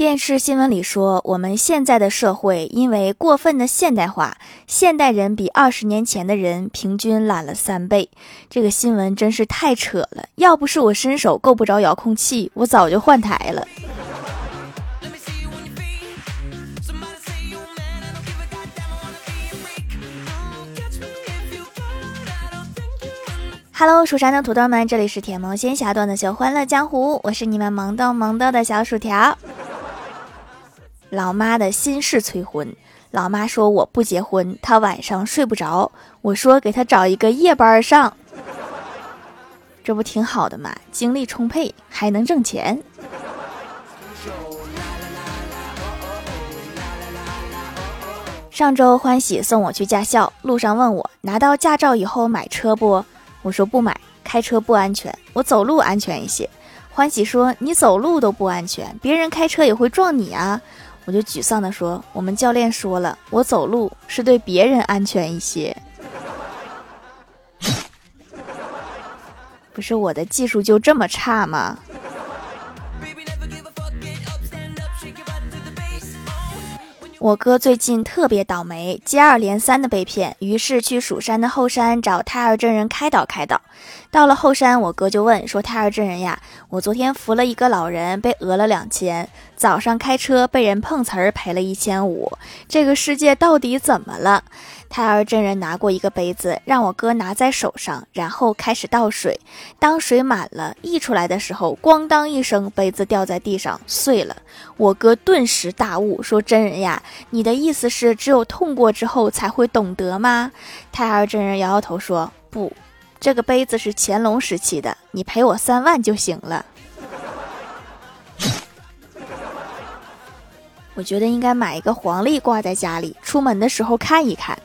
电视新闻里说，我们现在的社会因为过分的现代化，现代人比二十年前的人平均懒了三倍。这个新闻真是太扯了！要不是我伸手够不着遥控器，我早就换台了。Hello，蜀山的土豆们，这里是铁萌仙侠段的小欢乐江湖，我是你们萌逗萌逗的小薯条。老妈的心事催婚，老妈说我不结婚，她晚上睡不着。我说给她找一个夜班上，这不挺好的吗？精力充沛，还能挣钱。上周欢喜送我去驾校，路上问我拿到驾照以后买车不？我说不买，开车不安全，我走路安全一些。欢喜说你走路都不安全，别人开车也会撞你啊。我就沮丧地说：“我们教练说了，我走路是对别人安全一些，不是我的技术就这么差吗？”我哥最近特别倒霉，接二连三的被骗，于是去蜀山的后山找太二真人开导开导。到了后山，我哥就问说：“太二真人呀，我昨天扶了一个老人，被讹了两千；早上开车被人碰瓷儿，赔了一千五。这个世界到底怎么了？”胎儿真人拿过一个杯子，让我哥拿在手上，然后开始倒水。当水满了溢出来的时候，咣当一声，杯子掉在地上碎了。我哥顿时大悟，说：“真人呀，你的意思是只有痛过之后才会懂得吗？”胎儿真人摇摇头说：“不，这个杯子是乾隆时期的，你赔我三万就行了。”我觉得应该买一个黄历挂在家里，出门的时候看一看。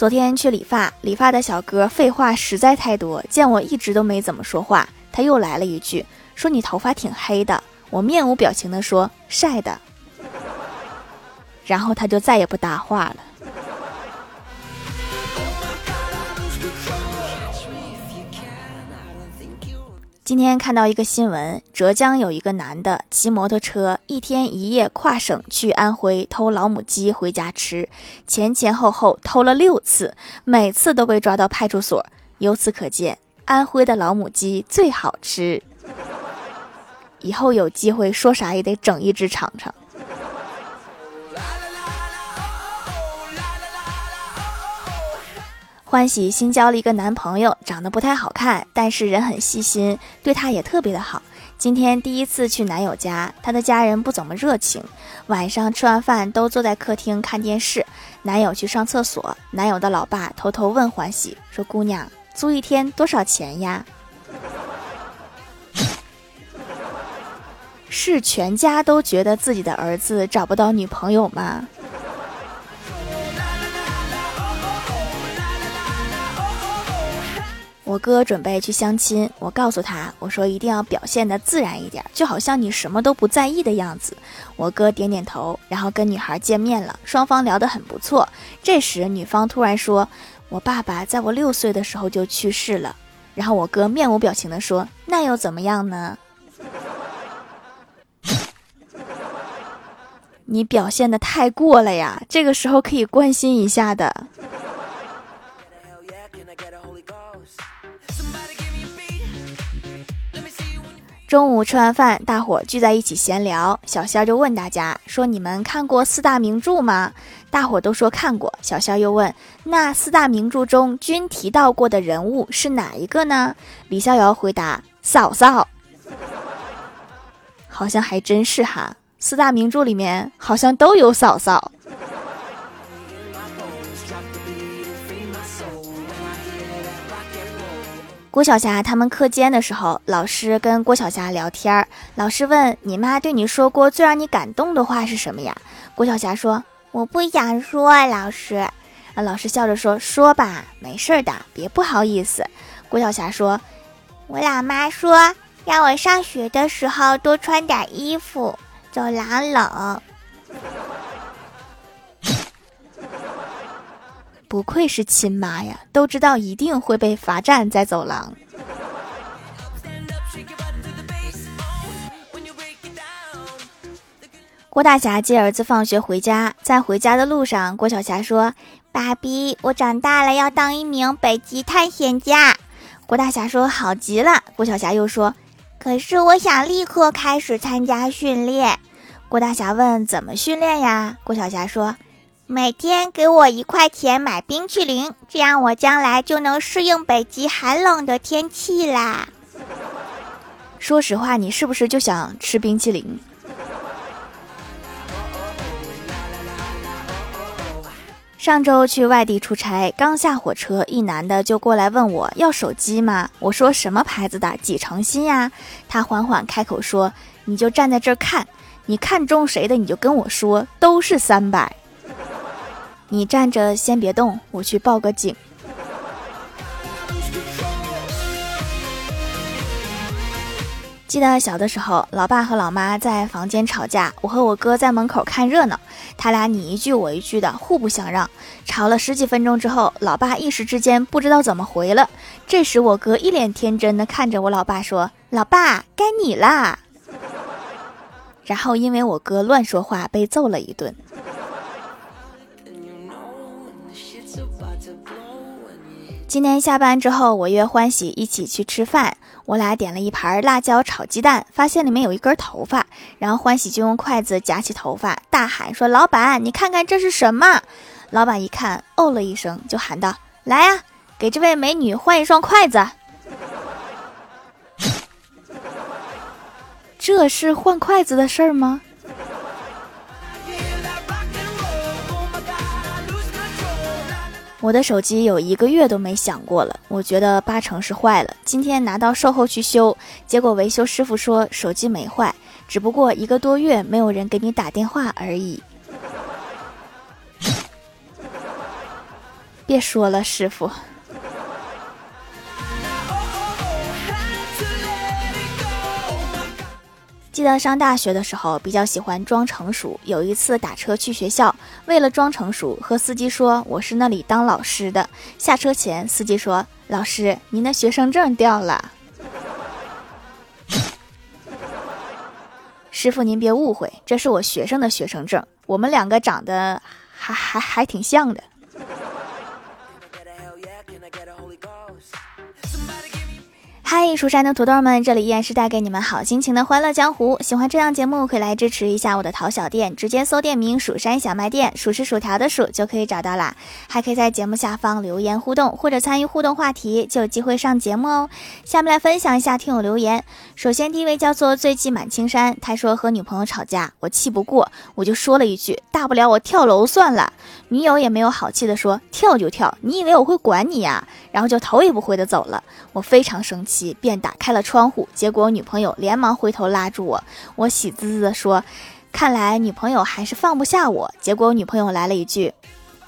昨天去理发，理发的小哥废话实在太多，见我一直都没怎么说话，他又来了一句，说你头发挺黑的。我面无表情的说晒的，然后他就再也不搭话了。今天看到一个新闻，浙江有一个男的骑摩托车一天一夜跨省去安徽偷老母鸡回家吃，前前后后偷了六次，每次都被抓到派出所。由此可见，安徽的老母鸡最好吃。以后有机会说啥也得整一只尝尝。欢喜新交了一个男朋友，长得不太好看，但是人很细心，对她也特别的好。今天第一次去男友家，他的家人不怎么热情。晚上吃完饭都坐在客厅看电视，男友去上厕所，男友的老爸偷偷问欢喜说：“姑娘，租一天多少钱呀？”是全家都觉得自己的儿子找不到女朋友吗？我哥准备去相亲，我告诉他，我说一定要表现的自然一点，就好像你什么都不在意的样子。我哥点点头，然后跟女孩见面了，双方聊得很不错。这时女方突然说：“我爸爸在我六岁的时候就去世了。”然后我哥面无表情的说：“那又怎么样呢？你表现的太过了呀，这个时候可以关心一下的。”中午吃完饭，大伙聚在一起闲聊。小仙儿就问大家说：“你们看过四大名著吗？”大伙都说看过。小仙儿又问：“那四大名著中均提到过的人物是哪一个呢？”李逍遥回答：“嫂嫂。”好像还真是哈，四大名著里面好像都有嫂嫂。郭晓霞他们课间的时候，老师跟郭晓霞聊天儿。老师问：“你妈对你说过最让你感动的话是什么呀？”郭晓霞说：“我不想说。”老师，啊老师笑着说：“说吧，没事的，别不好意思。”郭晓霞说：“我老妈说让我上学的时候多穿点衣服，走廊冷。”不愧是亲妈呀，都知道一定会被罚站在走廊。郭大侠接儿子放学回家，在回家的路上，郭小霞说：“爸比，我长大了要当一名北极探险家。”郭大侠说：“好极了。”郭小霞又说：“可是我想立刻开始参加训练。”郭大侠问：“怎么训练呀？”郭小霞说。每天给我一块钱买冰淇淋，这样我将来就能适应北极寒冷的天气啦。”说实话，你是不是就想吃冰淇淋？上周去外地出差，刚下火车，一男的就过来问我要手机吗？我说什么牌子的，几成新呀？他缓缓开口说：“你就站在这儿看，你看中谁的你就跟我说，都是三百。你站着先别动，我去报个警。”记得小的时候，老爸和老妈在房间吵架，我和我哥在门口看热闹，他俩你一句我一句的，互不相让，吵了十几分钟之后，老爸一时之间不知道怎么回了。这时我哥一脸天真的看着我老爸说：“老爸，该你啦。”然后因为我哥乱说话被揍了一顿。今天下班之后，我约欢喜一起去吃饭。我俩点了一盘辣椒炒鸡蛋，发现里面有一根头发，然后欢喜就用筷子夹起头发，大喊说：“老板，你看看这是什么？”老板一看，哦了一声，就喊道：“来呀，给这位美女换一双筷子。”这是换筷子的事儿吗？我的手机有一个月都没响过了，我觉得八成是坏了。今天拿到售后去修，结果维修师傅说手机没坏，只不过一个多月没有人给你打电话而已。别说了，师傅。记得上大学的时候，比较喜欢装成熟。有一次打车去学校，为了装成熟，和司机说我是那里当老师的。下车前，司机说：“老师，您的学生证掉了。” 师傅，您别误会，这是我学生的学生证。我们两个长得还还还挺像的。嗨，蜀山的土豆们，这里依然是带给你们好心情的欢乐江湖。喜欢这档节目，可以来支持一下我的淘小店，直接搜店名“蜀山小卖店”，数是薯条的数就可以找到啦。还可以在节目下方留言互动，或者参与互动话题，就有机会上节目哦。下面来分享一下听友留言。首先，第一位叫做醉骑满青山，他说和女朋友吵架，我气不过，我就说了一句：“大不了我跳楼算了。”女友也没有好气的说：“跳就跳，你以为我会管你呀？”然后就头也不回的走了。我非常生气。便打开了窗户，结果女朋友连忙回头拉住我，我喜滋滋的说：“看来女朋友还是放不下我。”结果女朋友来了一句：“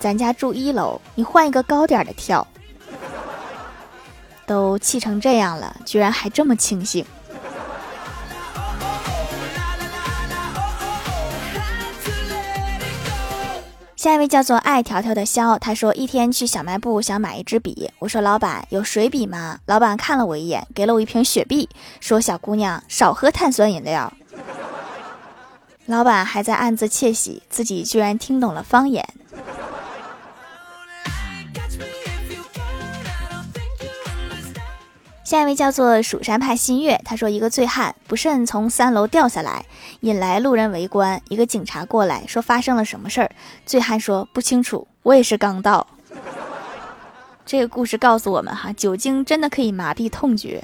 咱家住一楼，你换一个高点的跳。”都气成这样了，居然还这么庆幸。下一位叫做爱条条的肖，他说一天去小卖部想买一支笔，我说老板有水笔吗？老板看了我一眼，给了我一瓶雪碧，说小姑娘少喝碳酸饮料。老板还在暗自窃喜，自己居然听懂了方言。下一位叫做蜀山派新月，他说一个醉汉不慎从三楼掉下来，引来路人围观。一个警察过来说发生了什么事儿，醉汉说不清楚，我也是刚到。这个故事告诉我们哈，酒精真的可以麻痹痛觉。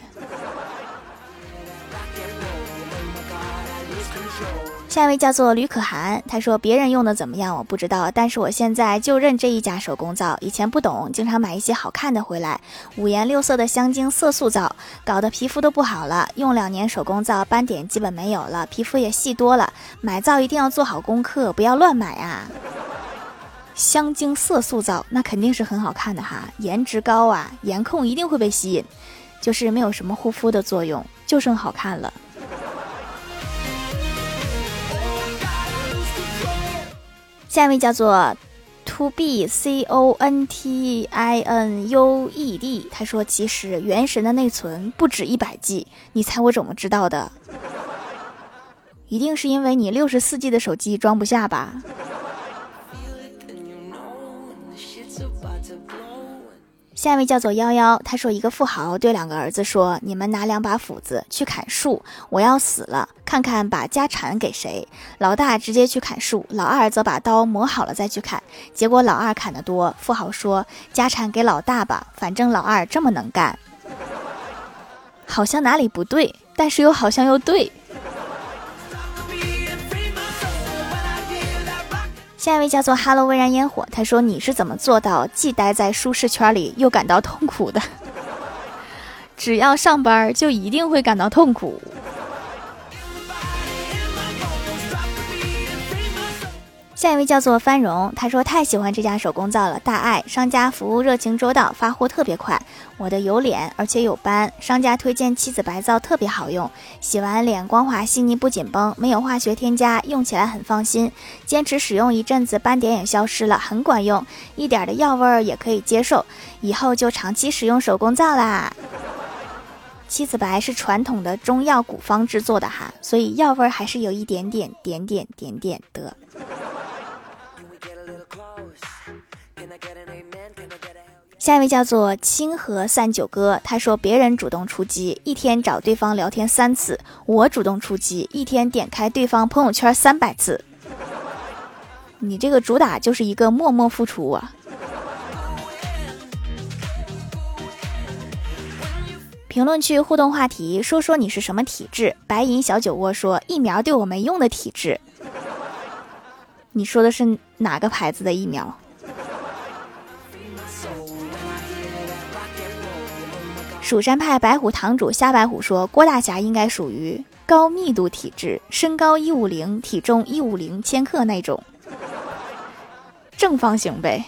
下一位叫做吕可涵，他说别人用的怎么样我不知道，但是我现在就认这一家手工皂。以前不懂，经常买一些好看的回来，五颜六色的香精色素皂，搞得皮肤都不好了。用两年手工皂，斑点基本没有了，皮肤也细多了。买皂一定要做好功课，不要乱买啊！香精色素皂那肯定是很好看的哈，颜值高啊，颜控一定会被吸引，就是没有什么护肤的作用，就剩好看了。下一位叫做 To B C O N T I N U E D，他说其实原神的内存不止一百 G，你猜我怎么知道的？一定是因为你六十四 G 的手机装不下吧？下一位叫做幺幺，他说一个富豪对两个儿子说：“你们拿两把斧子去砍树，我要死了，看看把家产给谁。”老大直接去砍树，老二则把刀磨好了再去砍。结果老二砍得多，富豪说：“家产给老大吧，反正老二这么能干。”好像哪里不对，但是又好像又对。下一位叫做哈喽微燃烟火”，他说：“你是怎么做到既待在舒适圈里又感到痛苦的？只要上班就一定会感到痛苦。”下一位叫做番荣，他说太喜欢这家手工皂了，大爱商家服务热情周到，发货特别快。我的有脸而且有斑，商家推荐七子白皂特别好用，洗完脸光滑细腻不紧绷，没有化学添加，用起来很放心。坚持使用一阵子，斑点也消失了，很管用，一点的药味儿也可以接受，以后就长期使用手工皂啦。七子白是传统的中药古方制作的哈，所以药味儿还是有一点点点点点点的。下一位叫做清河三九哥，他说别人主动出击，一天找对方聊天三次；我主动出击，一天点开对方朋友圈三百次。你这个主打就是一个默默付出啊！评论区互动话题，说说你是什么体质？白银小酒窝说疫苗对我没用的体质。你说的是哪个牌子的疫苗？蜀山派白虎堂主瞎白虎说：“郭大侠应该属于高密度体质，身高一五零，体重一五零千克那种，正方形呗。”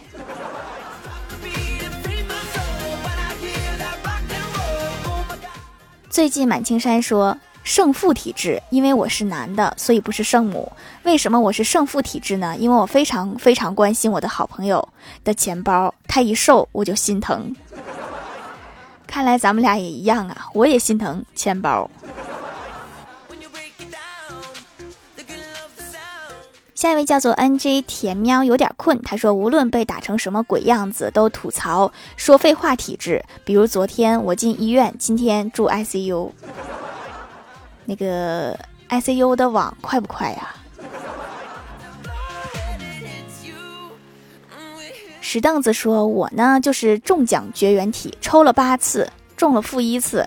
最近满青山说：“胜负体质，因为我是男的，所以不是圣母。为什么我是胜负体质呢？因为我非常非常关心我的好朋友的钱包，他一瘦我就心疼。”看来咱们俩也一样啊，我也心疼钱包。下一位叫做 NJ 甜喵，有点困。他说，无论被打成什么鬼样子，都吐槽说废话体质。比如昨天我进医院，今天住 ICU。那个 ICU 的网快不快呀？石凳子说：“我呢，就是中奖绝缘体，抽了八次，中了负一次。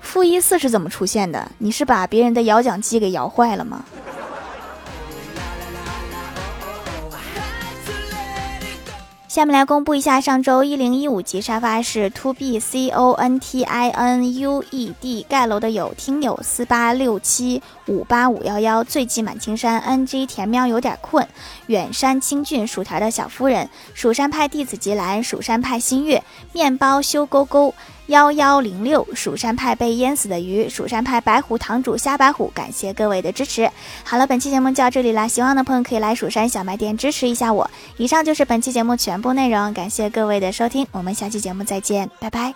负一次是怎么出现的？你是把别人的摇奖机给摇坏了吗？”下面来公布一下上周一零一五级沙发是 to b c o n t i n u e d 盖楼的有听友四八六七五八五幺幺醉骑满青山 n g 甜喵有点困远山清俊薯条的小夫人蜀山派弟子吉兰蜀山派新月面包修勾勾。幺幺零六蜀山派被淹死的鱼，蜀山派白虎堂主瞎白虎，感谢各位的支持。好了，本期节目就到这里啦，希望的朋友可以来蜀山小卖店支持一下我。以上就是本期节目全部内容，感谢各位的收听，我们下期节目再见，拜拜。